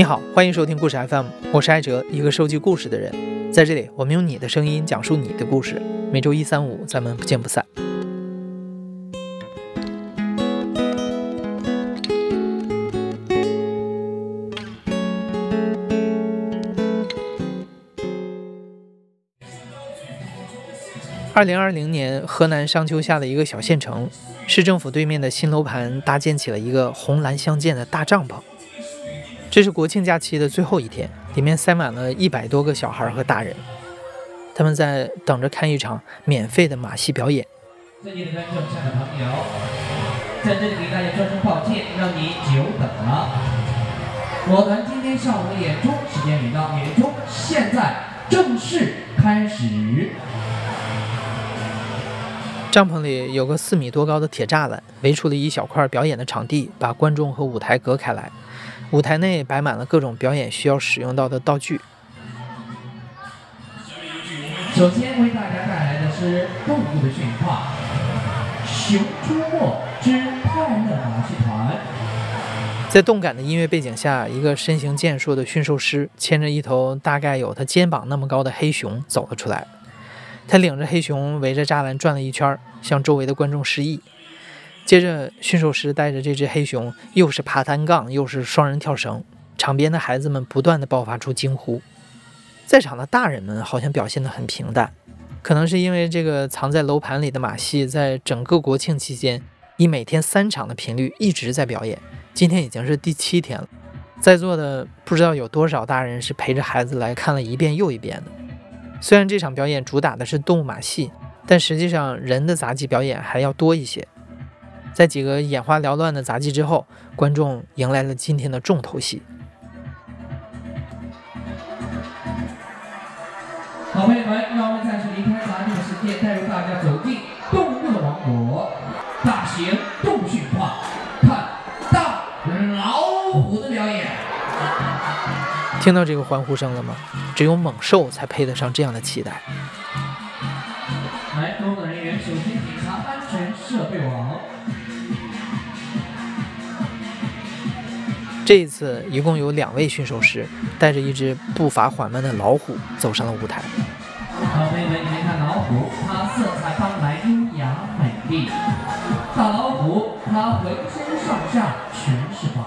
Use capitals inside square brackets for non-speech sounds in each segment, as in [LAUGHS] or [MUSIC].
你好，欢迎收听故事 FM，我是艾哲，一个收集故事的人。在这里，我们用你的声音讲述你的故事。每周一、三、五，咱们不见不散。二零二零年，河南商丘下的一个小县城，市政府对面的新楼盘搭建起了一个红蓝相间的大帐篷。这是国庆假期的最后一天，里面塞满了一百多个小孩和大人，他们在等着看一场免费的马戏表演。尊敬的观众、下的朋友，在这里给大家说声抱歉，让你久等了。我们今天上午的演出时间已到，演出现在正式开始。帐篷里有个四米多高的铁栅栏，围出了一小块表演的场地，把观众和舞台隔开来。舞台内摆满了各种表演需要使用到的道具。首先为大家带来的是动物的驯化，《熊出没之快乐马戏团》。在动感的音乐背景下，一个身形健硕的驯兽师牵着一头大概有他肩膀那么高的黑熊走了出来。他领着黑熊围着栅栏转了一圈，向周围的观众示意。接着，驯兽师带着这只黑熊，又是爬单杠，又是双人跳绳，场边的孩子们不断的爆发出惊呼。在场的大人们好像表现得很平淡，可能是因为这个藏在楼盘里的马戏，在整个国庆期间，以每天三场的频率一直在表演。今天已经是第七天了，在座的不知道有多少大人是陪着孩子来看了一遍又一遍的。虽然这场表演主打的是动物马戏，但实际上人的杂技表演还要多一些。在几个眼花缭乱的杂技之后，观众迎来了今天的重头戏。好朋友们，让我们暂时离开杂技的世界，带入大家走进动物的王国——大型动物驯化，看大老虎的表演。听到这个欢呼声了吗？只有猛兽才配得上这样的期待。这一次，一共有两位驯兽师带着一只步伐缓慢的老虎走上了舞台。好朋友们，你们看老虎，它色彩斑斓、优雅美丽。大老虎，它浑身上下全是宝。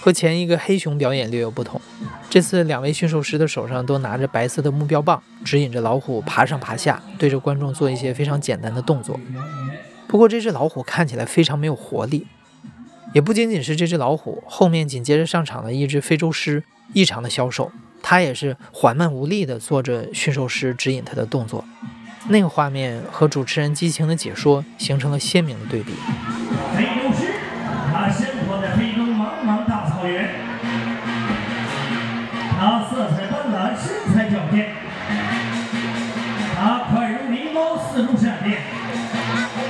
和前一个黑熊表演略有不同，这次两位驯兽师的手上都拿着白色的目标棒，指引着老虎爬上爬下，对着观众做一些非常简单的动作。不过，这只老虎看起来非常没有活力。也不仅仅是这只老虎，后面紧接着上场的一只非洲狮异常的消瘦，它也是缓慢无力地做着驯兽师指引它的动作。那个画面和主持人激情的解说形成了鲜明的对比。非洲狮，它生活在非洲茫茫大草原，它色彩斑斓，身材矫健，它快如狸猫，似如闪电。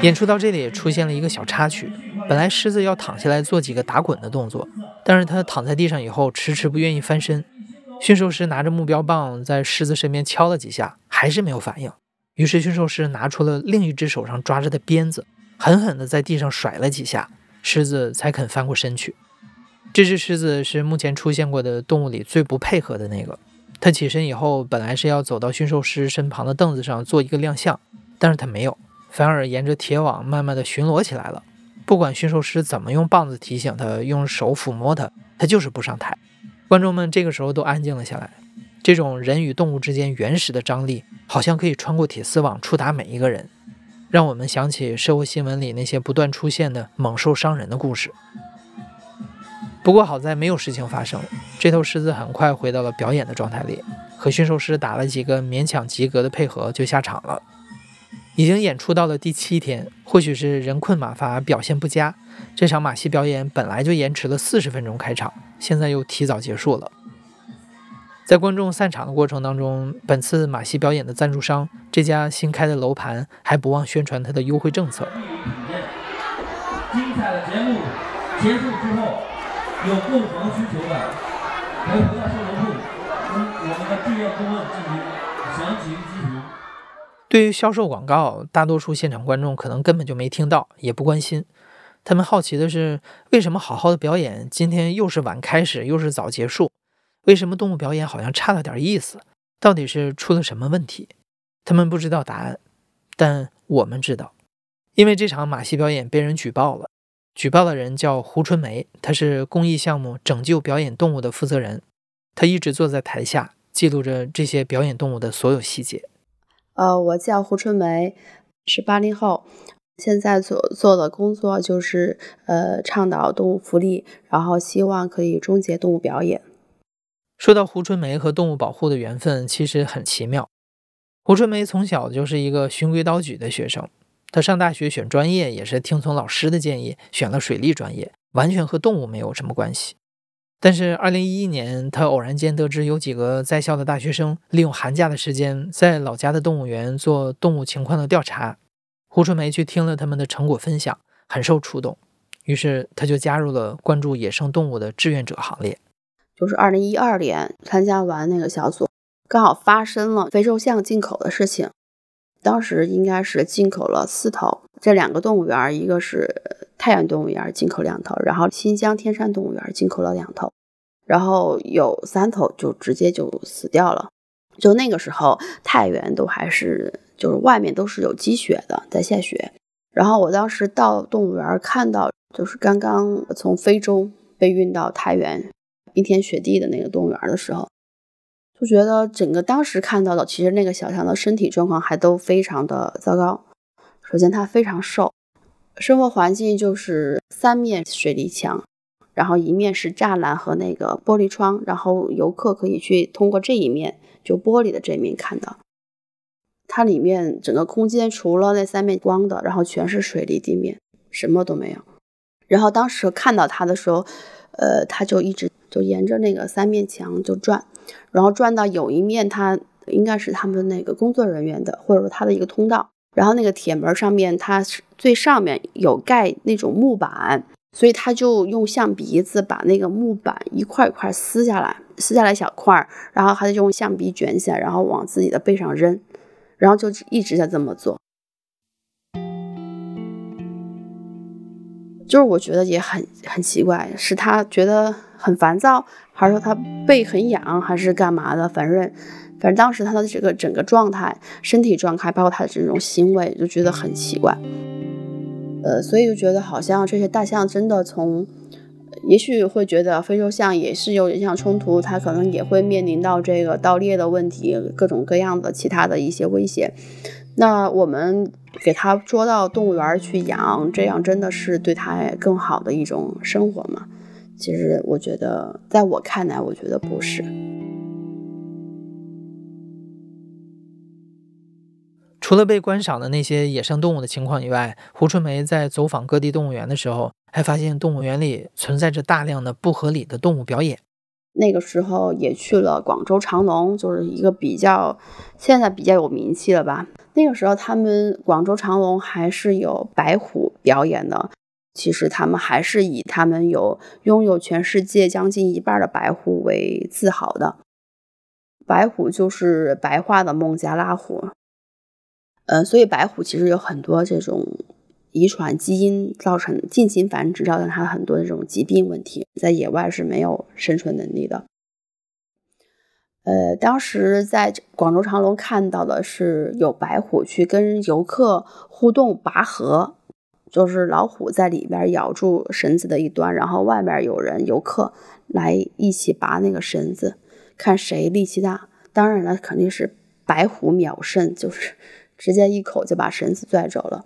演出到这里，出现了一个小插曲。本来狮子要躺下来做几个打滚的动作，但是它躺在地上以后，迟迟不愿意翻身。驯兽师拿着目标棒在狮子身边敲了几下，还是没有反应。于是驯兽师拿出了另一只手上抓着的鞭子，狠狠地在地上甩了几下，狮子才肯翻过身去。这只狮子是目前出现过的动物里最不配合的那个。它起身以后，本来是要走到驯兽师身旁的凳子上做一个亮相，但是它没有，反而沿着铁网慢慢地巡逻起来了。不管驯兽师怎么用棒子提醒他，用手抚摸他，他就是不上台。观众们这个时候都安静了下来。这种人与动物之间原始的张力，好像可以穿过铁丝网触达每一个人，让我们想起社会新闻里那些不断出现的猛兽伤人的故事。不过好在没有事情发生，这头狮子很快回到了表演的状态里，和驯兽师打了几个勉强及格的配合，就下场了。已经演出到了第七天，或许是人困马乏，表现不佳。这场马戏表演本来就延迟了四十分钟开场，现在又提早结束了。在观众散场的过程当中，本次马戏表演的赞助商这家新开的楼盘还不忘宣传它的优惠政策。精彩的节目结束之后，有购房需求的，可以回到售楼部，对于销售广告，大多数现场观众可能根本就没听到，也不关心。他们好奇的是，为什么好好的表演今天又是晚开始，又是早结束？为什么动物表演好像差了点意思？到底是出了什么问题？他们不知道答案，但我们知道，因为这场马戏表演被人举报了。举报的人叫胡春梅，她是公益项目“拯救表演动物”的负责人。她一直坐在台下，记录着这些表演动物的所有细节。呃，我叫胡春梅，是八零后。现在所做的工作就是呃倡导动物福利，然后希望可以终结动物表演。说到胡春梅和动物保护的缘分，其实很奇妙。胡春梅从小就是一个循规蹈矩的学生，她上大学选专业也是听从老师的建议选了水利专业，完全和动物没有什么关系。但是二零一一年，他偶然间得知有几个在校的大学生利用寒假的时间在老家的动物园做动物情况的调查。胡春梅去听了他们的成果分享，很受触动，于是他就加入了关注野生动物的志愿者行列。就是二零一二年参加完那个小组，刚好发生了非洲象进口的事情。当时应该是进口了四头，这两个动物园，一个是太原动物园进口两头，然后新疆天山动物园进口了两头，然后有三头就直接就死掉了。就那个时候，太原都还是。就是外面都是有积雪的，在下雪。然后我当时到动物园看到，就是刚刚从非洲被运到太原冰天雪地的那个动物园的时候，就觉得整个当时看到的，其实那个小强的身体状况还都非常的糟糕。首先它非常瘦，生活环境就是三面水泥墙，然后一面是栅栏和那个玻璃窗，然后游客可以去通过这一面，就玻璃的这一面看到。它里面整个空间除了那三面光的，然后全是水泥地面，什么都没有。然后当时看到它的时候，呃，它就一直就沿着那个三面墙就转，然后转到有一面，它应该是他们那个工作人员的，或者说他的一个通道。然后那个铁门上面，它是最上面有盖那种木板，所以他就用象鼻子把那个木板一块一块撕下来，撕下来小块儿，然后他就用象鼻卷起来，然后往自己的背上扔。然后就一直在这么做，就是我觉得也很很奇怪，是他觉得很烦躁，还是说他背很痒，还是干嘛的？反正反正当时他的这个整个状态、身体状态，包括他的这种行为，就觉得很奇怪。呃，所以就觉得好像这些大象真的从。也许会觉得非洲象也是有人象冲突，它可能也会面临到这个盗猎的问题，各种各样的其他的一些威胁。那我们给它捉到动物园去养，这样真的是对它更好的一种生活吗？其实我觉得，在我看来，我觉得不是。除了被观赏的那些野生动物的情况以外，胡春梅在走访各地动物园的时候。还发现动物园里存在着大量的不合理的动物表演。那个时候也去了广州长隆，就是一个比较现在比较有名气了吧。那个时候他们广州长隆还是有白虎表演的。其实他们还是以他们有拥有全世界将近一半的白虎为自豪的。白虎就是白化的孟加拉虎。呃，所以白虎其实有很多这种。遗传基因造成近亲繁殖，造成它很多这种疾病问题，在野外是没有生存能力的。呃，当时在广州长隆看到的是有白虎去跟游客互动拔河，就是老虎在里边咬住绳子的一端，然后外面有人游客来一起拔那个绳子，看谁力气大。当然了，肯定是白虎秒胜，就是 [LAUGHS] 直接一口就把绳子拽走了。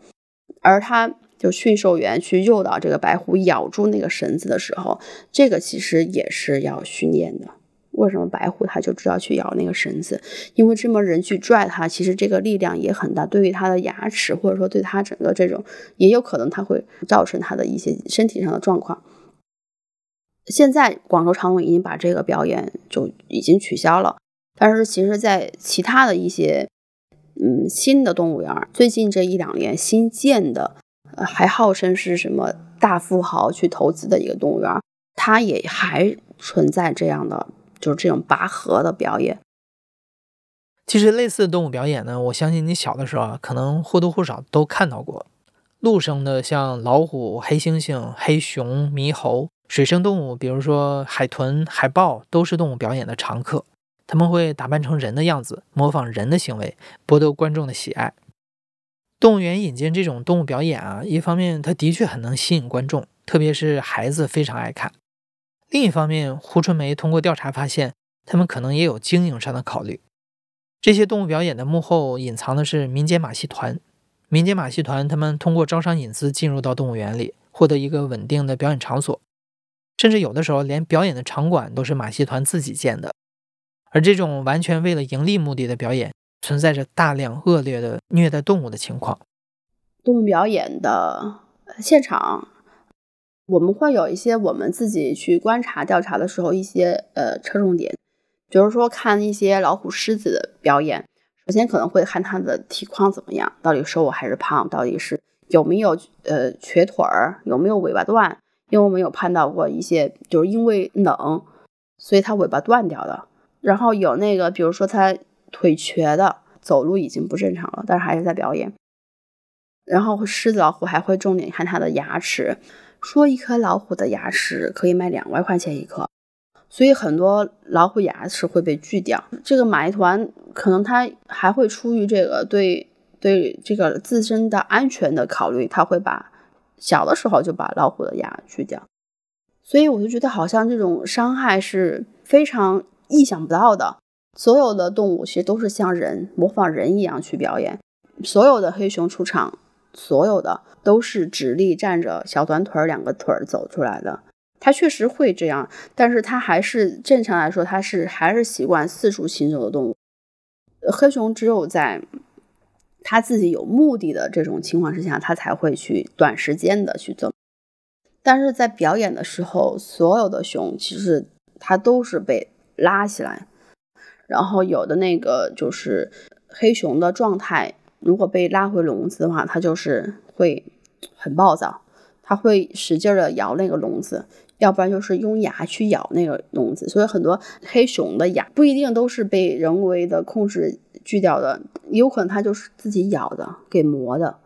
而他就驯兽员去诱导这个白虎咬住那个绳子的时候，这个其实也是要训练的。为什么白虎它就知道去咬那个绳子？因为这么人去拽它，其实这个力量也很大，对于它的牙齿或者说对它整个这种，也有可能它会造成它的一些身体上的状况。现在广州长隆已经把这个表演就已经取消了，但是其实在其他的一些。嗯，新的动物园最近这一两年新建的，呃，还号称是什么大富豪去投资的一个动物园，它也还存在这样的，就是这种拔河的表演。其实类似的动物表演呢，我相信你小的时候啊，可能或多或少都看到过。陆生的像老虎、黑猩猩、黑熊、猕猴；水生动物，比如说海豚、海豹，都是动物表演的常客。他们会打扮成人的样子，模仿人的行为，博得观众的喜爱。动物园引进这种动物表演啊，一方面它的确很能吸引观众，特别是孩子非常爱看；另一方面，胡春梅通过调查发现，他们可能也有经营上的考虑。这些动物表演的幕后隐藏的是民间马戏团。民间马戏团他们通过招商引资进入到动物园里，获得一个稳定的表演场所，甚至有的时候连表演的场馆都是马戏团自己建的。而这种完全为了盈利目的的表演，存在着大量恶劣的虐待动物的情况。动物表演的现场，我们会有一些我们自己去观察调查的时候一些呃侧重点。比如说看一些老虎、狮子的表演，首先可能会看它的体况怎么样，到底瘦还是胖，到底是有没有呃瘸腿儿，有没有尾巴断。因为我们有看到过一些，就是因为冷，所以它尾巴断掉的。然后有那个，比如说它腿瘸的，走路已经不正常了，但是还是在表演。然后狮子、老虎还会重点看它的牙齿，说一颗老虎的牙齿可以卖两万块钱一颗。所以很多老虎牙齿会被锯掉。这个马戏团可能它还会出于这个对对这个自身的安全的考虑，他会把小的时候就把老虎的牙锯掉。所以我就觉得好像这种伤害是非常意想不到的。所有的动物其实都是像人模仿人一样去表演。所有的黑熊出场，所有的都是直立站着，小短腿儿两个腿儿走出来的。它确实会这样，但是它还是正常来说，它是还是习惯四处行走的动物。黑熊只有在它自己有目的的这种情况之下，它才会去短时间的去走。但是在表演的时候，所有的熊其实它都是被拉起来，然后有的那个就是黑熊的状态，如果被拉回笼子的话，它就是会很暴躁，它会使劲的摇那个笼子。要不然就是用牙去咬那个笼子，所以很多黑熊的牙不一定都是被人为的控制锯掉的，有可能它就是自己咬的，给磨的。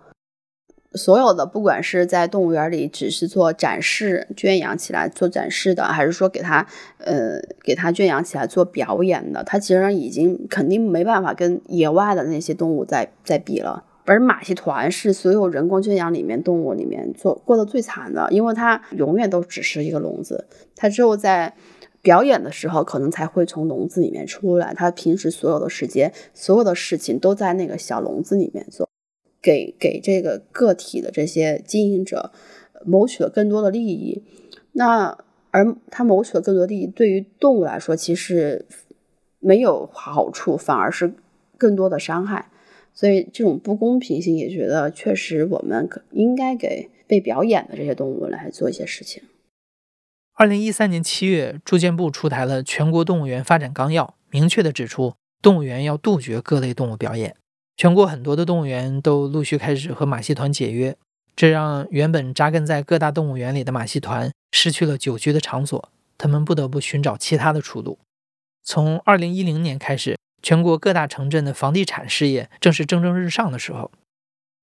所有的不管是在动物园里只是做展示圈养起来做展示的，还是说给它呃给它圈养起来做表演的，它其实已经肯定没办法跟野外的那些动物在在比了。而马戏团是所有人工圈养里面动物里面做过得最惨的，因为它永远都只是一个笼子，它只有在表演的时候可能才会从笼子里面出来，它平时所有的时间、所有的事情都在那个小笼子里面做，给给这个个体的这些经营者谋取了更多的利益。那而他谋取了更多利益，对于动物来说其实没有好处，反而是更多的伤害。所以这种不公平性也觉得确实，我们可应该给被表演的这些动物来做一些事情。二零一三年七月，住建部出台了《全国动物园发展纲要》，明确的指出，动物园要杜绝各类动物表演。全国很多的动物园都陆续开始和马戏团解约，这让原本扎根在各大动物园里的马戏团失去了久居的场所，他们不得不寻找其他的出路。从二零一零年开始。全国各大城镇的房地产事业正是蒸蒸日上的时候，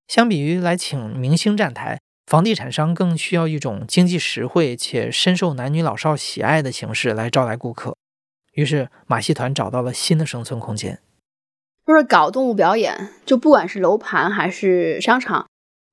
相比于来请明星站台，房地产商更需要一种经济实惠且深受男女老少喜爱的形式来招来顾客。于是，马戏团找到了新的生存空间，就是搞动物表演，就不管是楼盘还是商场，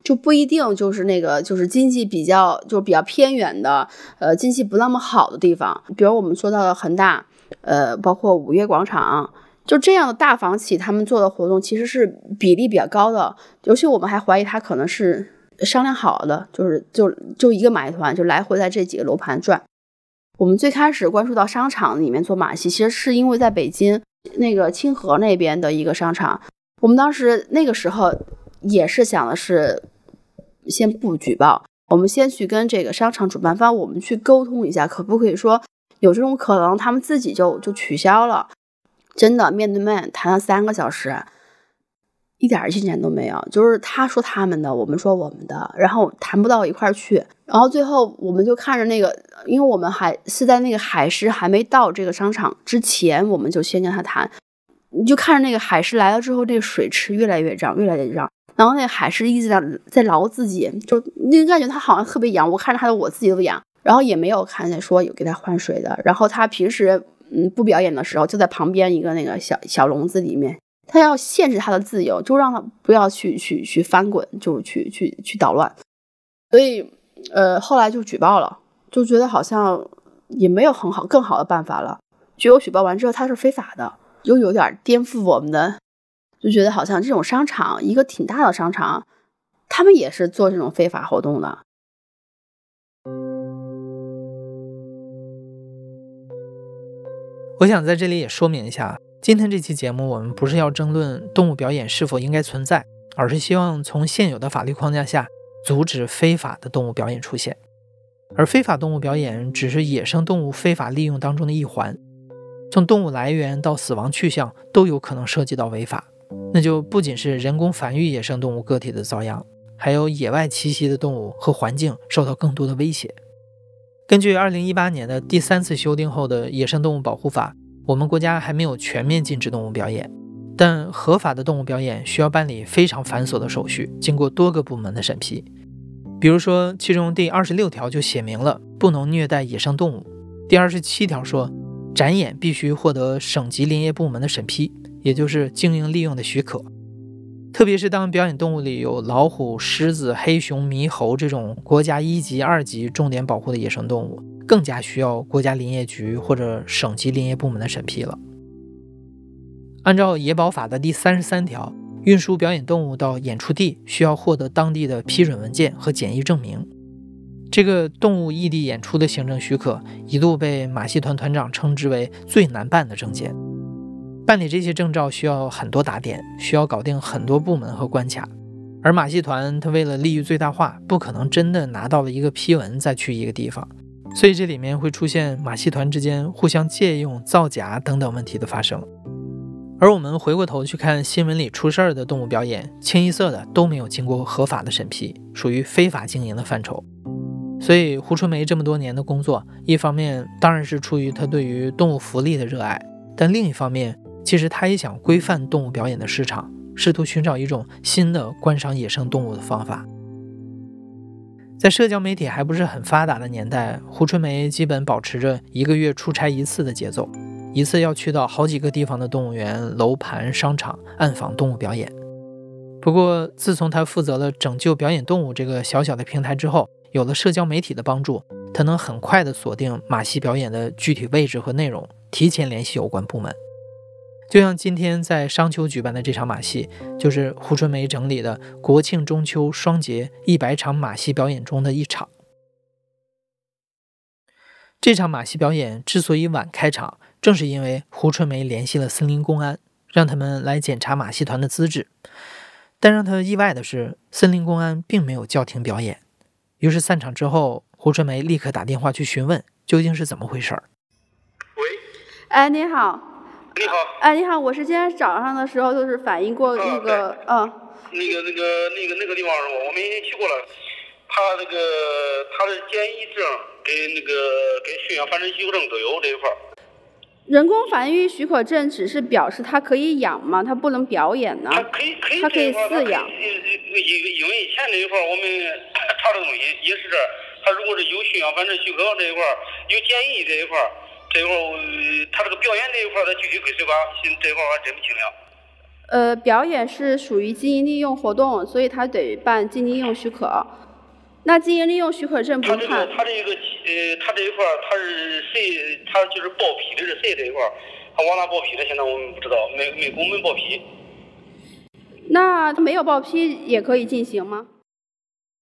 就不一定就是那个就是经济比较就是比较偏远的，呃，经济不那么好的地方，比如我们说到的恒大，呃，包括五月广场。就这样的大房企，他们做的活动其实是比例比较高的，尤其我们还怀疑他可能是商量好的，就是就就一个马戏团就来回在这几个楼盘转。我们最开始关注到商场里面做马戏，其实是因为在北京那个清河那边的一个商场，我们当时那个时候也是想的是先不举报，我们先去跟这个商场主办方我们去沟通一下，可不可以说有这种可能，他们自己就就取消了。真的面对面谈了三个小时，一点进展都没有。就是他说他们的，我们说我们的，然后谈不到一块儿去。然后最后我们就看着那个，因为我们还是在那个海狮还没到这个商场之前，我们就先跟他谈。你就看着那个海狮来了之后，这个水池越来越涨，越来越涨，然后那个海狮一直在在挠自己，就你感觉它好像特别痒，我看着它的我自己都痒，然后也没有看见说有给它换水的，然后它平时嗯不表演的时候就在旁边一个那个小小笼子里面，它要限制它的自由，就让它不要去去去翻滚，就去去去捣乱，所以呃后来就举报了，就觉得好像也没有很好更好的办法了，结果举报完之后它是非法的。又有点颠覆我们的，就觉得好像这种商场，一个挺大的商场，他们也是做这种非法活动的。我想在这里也说明一下，今天这期节目我们不是要争论动物表演是否应该存在，而是希望从现有的法律框架下阻止非法的动物表演出现。而非法动物表演只是野生动物非法利用当中的一环。从动物来源到死亡去向都有可能涉及到违法，那就不仅是人工繁育野生动物个体的遭殃，还有野外栖息的动物和环境受到更多的威胁。根据二零一八年的第三次修订后的《野生动物保护法》，我们国家还没有全面禁止动物表演，但合法的动物表演需要办理非常繁琐的手续，经过多个部门的审批。比如说，其中第二十六条就写明了不能虐待野生动物，第二十七条说。展演必须获得省级林业部门的审批，也就是经营利用的许可。特别是当表演动物里有老虎、狮子、黑熊、猕猴这种国家一级、二级重点保护的野生动物，更加需要国家林业局或者省级林业部门的审批了。按照野保法的第三十三条，运输表演动物到演出地需要获得当地的批准文件和检疫证明。这个动物异地演出的行政许可，一度被马戏团团长称之为最难办的证件。办理这些证照需要很多打点，需要搞定很多部门和关卡。而马戏团他为了利益最大化，不可能真的拿到了一个批文再去一个地方，所以这里面会出现马戏团之间互相借用、造假等等问题的发生。而我们回过头去看新闻里出事儿的动物表演，清一色的都没有经过合法的审批，属于非法经营的范畴。所以，胡春梅这么多年的工作，一方面当然是出于他对于动物福利的热爱，但另一方面，其实他也想规范动物表演的市场，试图寻找一种新的观赏野生动物的方法。在社交媒体还不是很发达的年代，胡春梅基本保持着一个月出差一次的节奏，一次要去到好几个地方的动物园、楼盘、商场暗访动物表演。不过，自从他负责了拯救表演动物这个小小的平台之后，有了社交媒体的帮助，他能很快地锁定马戏表演的具体位置和内容，提前联系有关部门。就像今天在商丘举办的这场马戏，就是胡春梅整理的国庆中秋双节一百场马戏表演中的一场。这场马戏表演之所以晚开场，正是因为胡春梅联系了森林公安，让他们来检查马戏团的资质。但让他意外的是，森林公安并没有叫停表演。于是散场之后，胡春梅立刻打电话去询问究竟是怎么回事儿。喂，哎，你好。你好。哎，你好，我是今天早上的时候就是反映过那个，嗯。那个、那个、那个、那个地方是吧？我们已经去过了。他那个他的检疫证跟那个跟驯养繁殖许可证都有这一块儿。人工繁育许可证只是表示它可以养吗？它不能表演呢？它可以，可以，它可以饲养。因因为以前这一块儿我们 [COUGHS] 查的东西也是这，它如果是有驯养繁殖许可这一块儿，有检疫这一块儿，这一块儿它这个表演这一块儿的具体归谁管？这一块儿我还真不清了。呃，表演是属于经营利用活动，所以它得办经营利用许可。那经营利用许可证不看？他这个，他这个，呃，他这一块儿，他是谁？他就是报批的是谁这一块儿？他往哪报批的？现在我们不知道，没没给我们报批。那他没有报批也可以进行吗？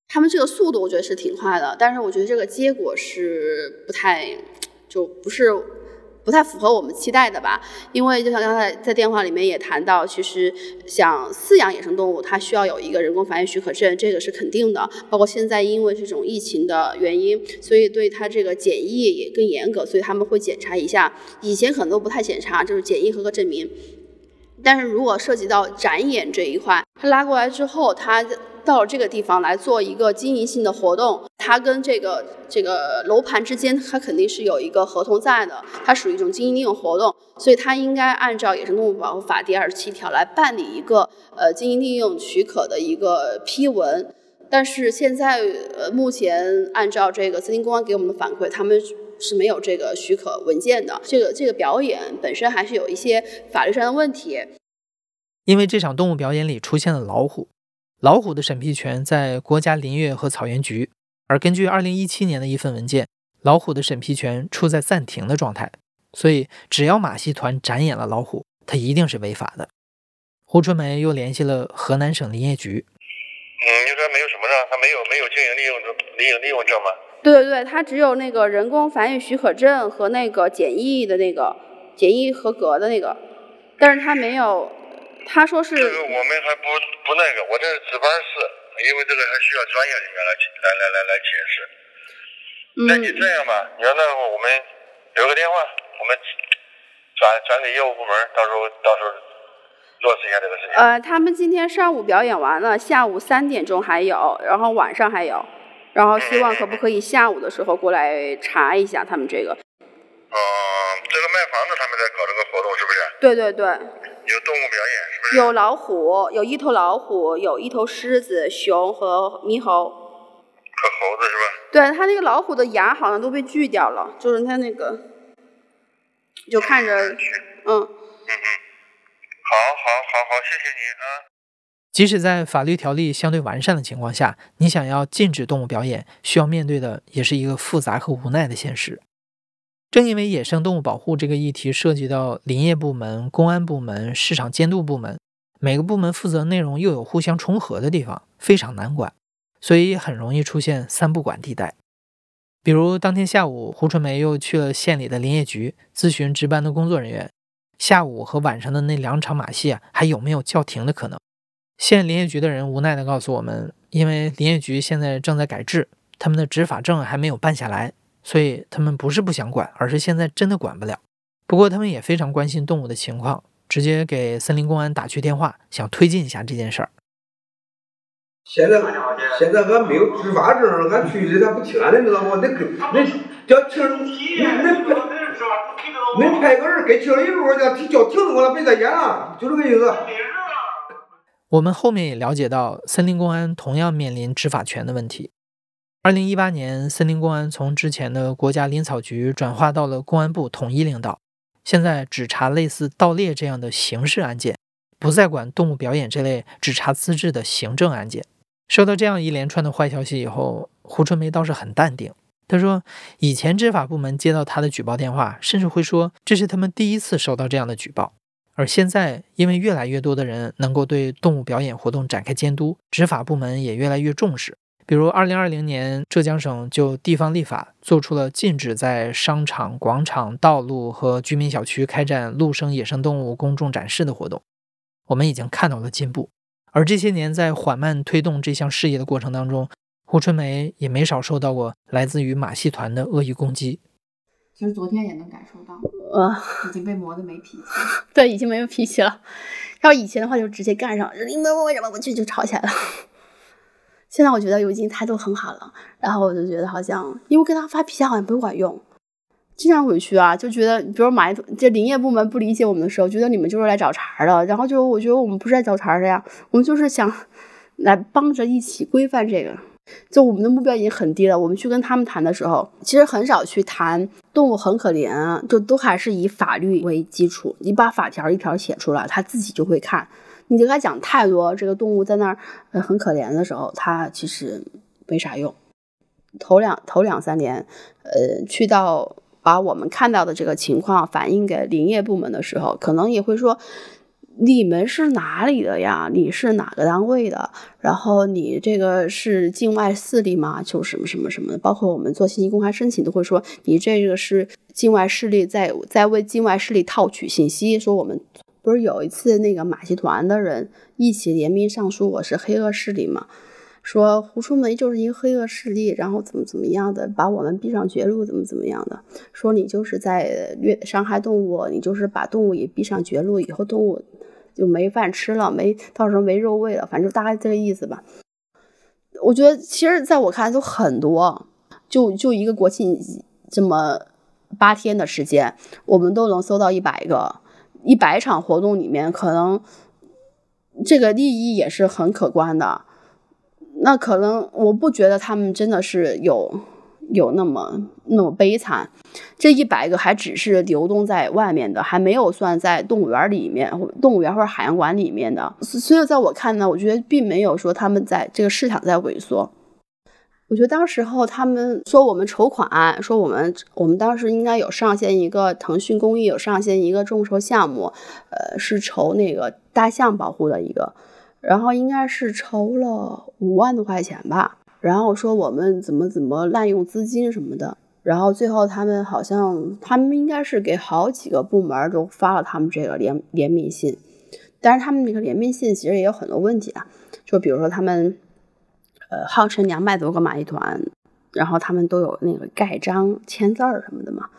他们这个速度我觉得是挺快的，但是我觉得这个结果是不太，就不是。不太符合我们期待的吧？因为就像刚才在电话里面也谈到，其实想饲养野生动物，它需要有一个人工繁育许可证，这个是肯定的。包括现在因为这种疫情的原因，所以对它这个检疫也更严格，所以他们会检查一下。以前可能都不太检查，就是检疫合格证明。但是如果涉及到展演这一块，他拉过来之后，他到了这个地方来做一个经营性的活动，它跟这个这个楼盘之间，它肯定是有一个合同在的，它属于一种经营利用活动，所以它应该按照《野生动物保护法》第二十七条来办理一个呃经营利用许可的一个批文。但是现在呃，目前按照这个森林公安给我们的反馈，他们是没有这个许可文件的。这个这个表演本身还是有一些法律上的问题。因为这场动物表演里出现了老虎，老虎的审批权在国家林业和草原局。而根据二零一七年的一份文件，老虎的审批权处在暂停的状态，所以只要马戏团展演了老虎，它一定是违法的。胡春梅又联系了河南省林业局。嗯，你说没有什么证？他没有没有经营利用证、利用利用证吗？对对对，他只有那个人工繁育许可证和那个检疫的那个检疫合格的那个，但是他没有，他说是。这个我们还不不那个，我这是值班室。因为这个还需要专业人员来来来来来解释。那你这样吧，你要那我们留个电话，我们转转给业务部门，到时候到时候落实一下这个事情。呃，他们今天上午表演完了，下午三点钟还有，然后晚上还有，然后希望可不可以下午的时候过来查一下他们这个。嗯，这个卖房子他们在搞这个活动是不是？对对对。有动物表演是？有老虎，有一头老虎，有一头狮子、熊和猕猴。和猴子是吧？对，它那个老虎的牙好像都被锯掉了，就是它那个，就看着，嗯。嗯嗯，好，好，好，好，谢谢你啊。即使在法律条例相对完善的情况下，你想要禁止动物表演，需要面对的也是一个复杂和无奈的现实。正因为野生动物保护这个议题涉及到林业部门、公安部门、市场监督部门，每个部门负责内容又有互相重合的地方，非常难管，所以很容易出现三不管地带。比如当天下午，胡春梅又去了县里的林业局咨询值班的工作人员，下午和晚上的那两场马戏啊，还有没有叫停的可能？县林业局的人无奈地告诉我们，因为林业局现在正在改制，他们的执法证还没有办下来。所以他们不是不想管，而是现在真的管不了。不过他们也非常关心动物的情况，直接给森林公安打去电话，想推进一下这件事儿。现在现在俺没有执法证，俺去的他不听的，你知道不？那跟那叫停，那那派那派个人给停了一路，叫叫停住了，别再演了，就这个意思。我们后面也了解到，森林公安同样面临执法权的问题。二零一八年，森林公安从之前的国家林草局转化到了公安部统一领导，现在只查类似盗猎这样的刑事案件，不再管动物表演这类只查资质的行政案件。收到这样一连串的坏消息以后，胡春梅倒是很淡定。他说，以前执法部门接到他的举报电话，甚至会说这是他们第一次收到这样的举报。而现在，因为越来越多的人能够对动物表演活动展开监督，执法部门也越来越重视。比如，二零二零年，浙江省就地方立法做出了禁止在商场、广场、道路和居民小区开展陆生野生动物公众展示的活动。我们已经看到了进步，而这些年在缓慢推动这项事业的过程当中，胡春梅也没少受到过来自于马戏团的恶意攻击。其实昨天也能感受到，呃，已经被磨得没脾气。[LAUGHS] 对，已经没有脾气了。要以前的话，就直接干上，你们为什么不去，就吵起来了。现在我觉得我已经态度很好了，然后我就觉得好像，因为跟他发脾气好像不管用，经常委屈啊，就觉得，比如马这林业部门不理解我们的时候，觉得你们就是来找茬的，然后就我觉得我们不是来找茬的呀，我们就是想来帮着一起规范这个，就我们的目标已经很低了。我们去跟他们谈的时候，其实很少去谈动物很可怜，就都还是以法律为基础，你把法条一条写出来，他自己就会看。你跟他讲太多，这个动物在那儿很可怜的时候，他其实没啥用。头两头两三年，呃，去到把我们看到的这个情况反映给林业部门的时候，可能也会说，你们是哪里的呀？你是哪个单位的？然后你这个是境外势力吗？就什么什么什么的。包括我们做信息公开申请，都会说你这个是境外势力在在为境外势力套取信息，说我们。不是有一次那个马戏团的人一起联名上书，我是黑恶势力嘛？说胡春梅就是一个黑恶势力，然后怎么怎么样的，把我们逼上绝路，怎么怎么样的？说你就是在虐伤害动物，你就是把动物也逼上绝路，以后动物就没饭吃了，没到时候没肉喂了，反正大概这个意思吧。我觉得其实在我看来都很多，就就一个国庆这么八天的时间，我们都能搜到一百个，一百场活动里面，可能这个利益也是很可观的。那可能我不觉得他们真的是有有那么那么悲惨，这一百个还只是流动在外面的，还没有算在动物园里面、动物园或者海洋馆里面的。所以在我看呢，我觉得并没有说他们在这个市场在萎缩。我觉得当时候他们说我们筹款，说我们我们当时应该有上线一个腾讯公益有上线一个众筹项目，呃，是筹那个大象保护的一个。然后应该是筹了五万多块钱吧，然后说我们怎么怎么滥用资金什么的，然后最后他们好像他们应该是给好几个部门都发了他们这个联联名信，但是他们那个联名信其实也有很多问题啊，就比如说他们呃号称两百多个马戏团，然后他们都有那个盖章签字儿什么的嘛，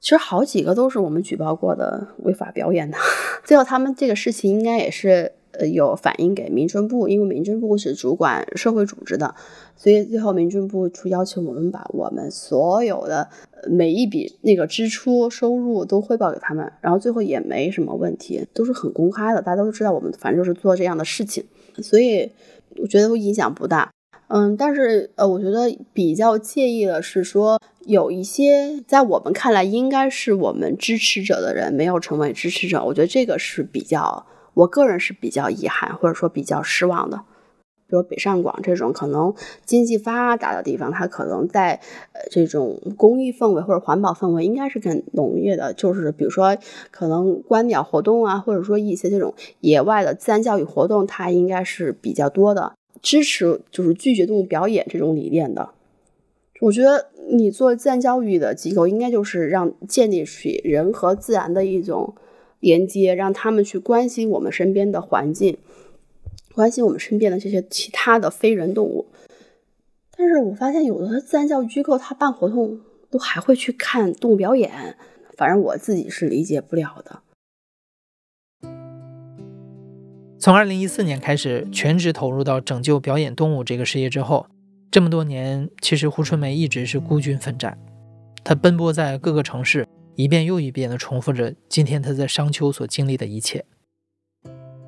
其实好几个都是我们举报过的违法表演的，[LAUGHS] 最后他们这个事情应该也是。呃，有反映给民政部，因为民政部是主管社会组织的，所以最后民政部出要求我们把我们所有的每一笔那个支出收入都汇报给他们，然后最后也没什么问题，都是很公开的，大家都知道我们反正就是做这样的事情，所以我觉得影响不大。嗯，但是呃，我觉得比较介意的是说有一些在我们看来应该是我们支持者的人没有成为支持者，我觉得这个是比较。我个人是比较遗憾，或者说比较失望的。比如北上广这种可能经济发达的地方，它可能在呃这种公益氛围或者环保氛围应该是更浓烈的。就是比如说可能观鸟活动啊，或者说一些这种野外的自然教育活动，它应该是比较多的，支持就是拒绝动物表演这种理念的。我觉得你做自然教育的机构，应该就是让建立起人和自然的一种。连接，让他们去关心我们身边的环境，关心我们身边的这些其他的非人动物。但是我发现有的自然教育机构，他办活动都还会去看动物表演，反正我自己是理解不了的。从二零一四年开始全职投入到拯救表演动物这个事业之后，这么多年，其实胡春梅一直是孤军奋战，她奔波在各个城市。一遍又一遍地重复着今天她在商丘所经历的一切。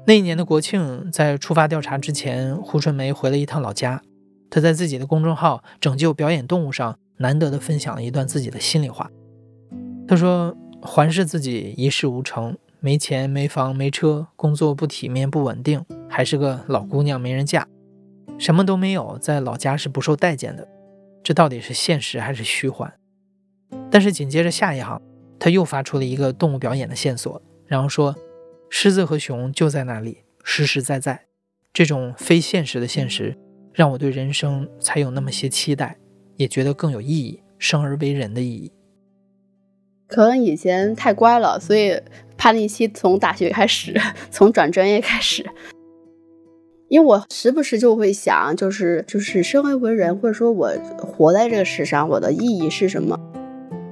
那一年的国庆，在出发调查之前，胡春梅回了一趟老家。她在自己的公众号“拯救表演动物”上，难得地分享了一段自己的心里话。她说：“环视自己一事无成，没钱、没房、没车，工作不体面、不稳定，还是个老姑娘，没人嫁，什么都没有，在老家是不受待见的。这到底是现实还是虚幻？”但是紧接着下一行。他又发出了一个动物表演的线索，然后说：“狮子和熊就在那里，实实在在。这种非现实的现实，让我对人生才有那么些期待，也觉得更有意义，生而为人的意义。可能以前太乖了，所以叛逆期从大学开始，[LAUGHS] 从转专业开始。因为我时不时就会想，就是就是生而为人，或者说我活在这个世上，我的意义是什么？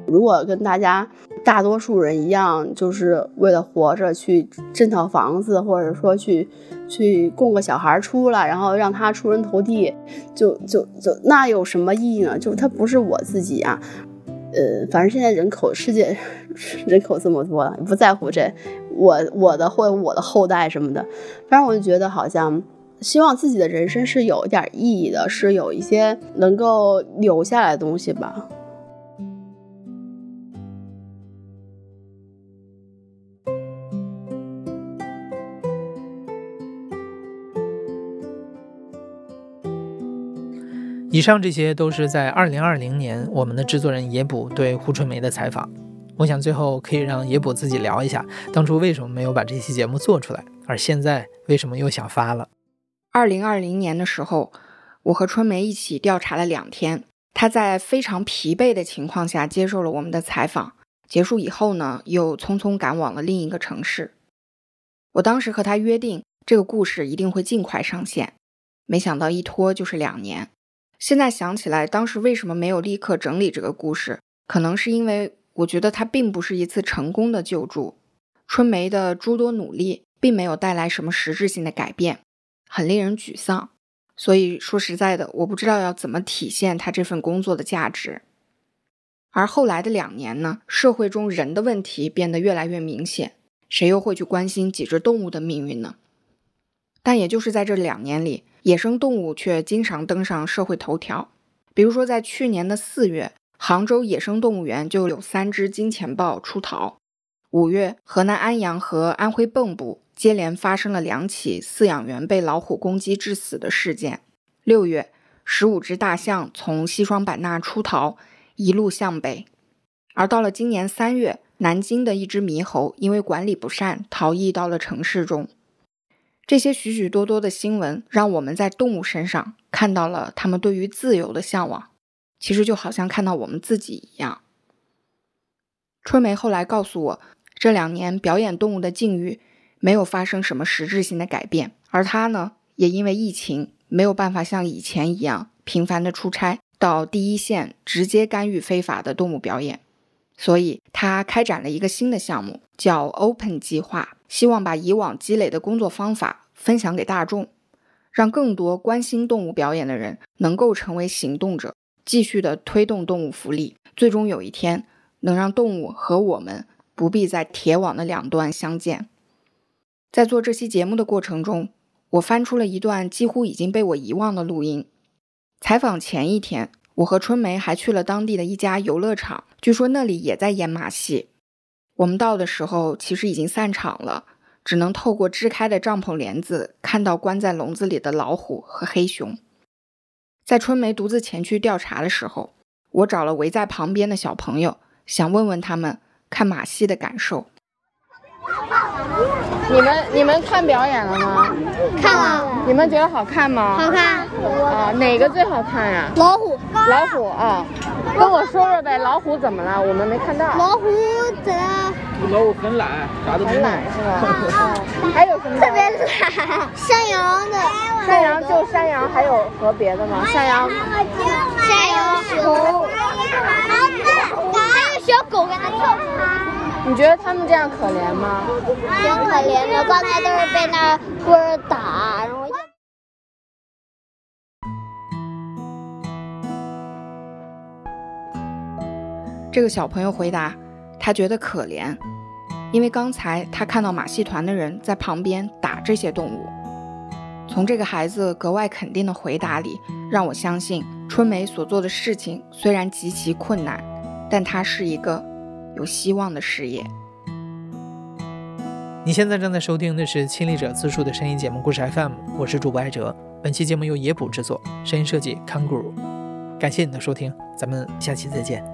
如果跟大家。”大多数人一样，就是为了活着去挣套房子，或者说去去供个小孩出来，然后让他出人头地，就就就那有什么意义呢？就是他不是我自己啊，呃，反正现在人口世界 [LAUGHS] 人口这么多，不在乎这我我的或我的后代什么的，反正我就觉得好像希望自己的人生是有点意义的，是有一些能够留下来的东西吧。以上这些都是在二零二零年我们的制作人野捕对胡春梅的采访。我想最后可以让野捕自己聊一下，当初为什么没有把这期节目做出来，而现在为什么又想发了。二零二零年的时候，我和春梅一起调查了两天，她在非常疲惫的情况下接受了我们的采访。结束以后呢，又匆匆赶往了另一个城市。我当时和她约定，这个故事一定会尽快上线，没想到一拖就是两年。现在想起来，当时为什么没有立刻整理这个故事？可能是因为我觉得它并不是一次成功的救助。春梅的诸多努力并没有带来什么实质性的改变，很令人沮丧。所以说实在的，我不知道要怎么体现他这份工作的价值。而后来的两年呢，社会中人的问题变得越来越明显，谁又会去关心几只动物的命运呢？但也就是在这两年里，野生动物却经常登上社会头条。比如说，在去年的四月，杭州野生动物园就有三只金钱豹出逃；五月，河南安阳和安徽蚌埠接连发生了两起饲养员被老虎攻击致死的事件；六月，十五只大象从西双版纳出逃。一路向北，而到了今年三月，南京的一只猕猴因为管理不善逃逸到了城市中。这些许许多多的新闻，让我们在动物身上看到了他们对于自由的向往，其实就好像看到我们自己一样。春梅后来告诉我，这两年表演动物的境遇没有发生什么实质性的改变，而她呢，也因为疫情没有办法像以前一样频繁的出差。到第一线直接干预非法的动物表演，所以他开展了一个新的项目，叫 Open 计划，希望把以往积累的工作方法分享给大众，让更多关心动物表演的人能够成为行动者，继续的推动动物福利，最终有一天能让动物和我们不必在铁网的两端相见。在做这期节目的过程中，我翻出了一段几乎已经被我遗忘的录音。采访前一天，我和春梅还去了当地的一家游乐场，据说那里也在演马戏。我们到的时候，其实已经散场了，只能透过支开的帐篷帘子看到关在笼子里的老虎和黑熊。在春梅独自前去调查的时候，我找了围在旁边的小朋友，想问问他们看马戏的感受。你们你们看表演了吗？看了。你们觉得好看吗？好看。啊，哪个最好看呀？老虎。老虎啊，跟我说说呗，老虎怎么了？我们没看到。老虎怎了？老虎很懒，啥都不很懒是吧？还有什么？特别懒。山羊的。山羊就山羊，还有和别的吗？山羊。山羊熊。还有小狗跟它跳舞。你觉得他们这样可怜吗？挺可怜的，刚才都是被那棍儿打，然后。这个小朋友回答，他觉得可怜，因为刚才他看到马戏团的人在旁边打这些动物。从这个孩子格外肯定的回答里，让我相信春梅所做的事情虽然极其困难，但她是一个。有希望的事业。你现在正在收听的是亲历者自述的声音节目《故事 FM》，我是主播艾哲。本期节目由野捕制作，声音设计 Kanguru。感谢你的收听，咱们下期再见。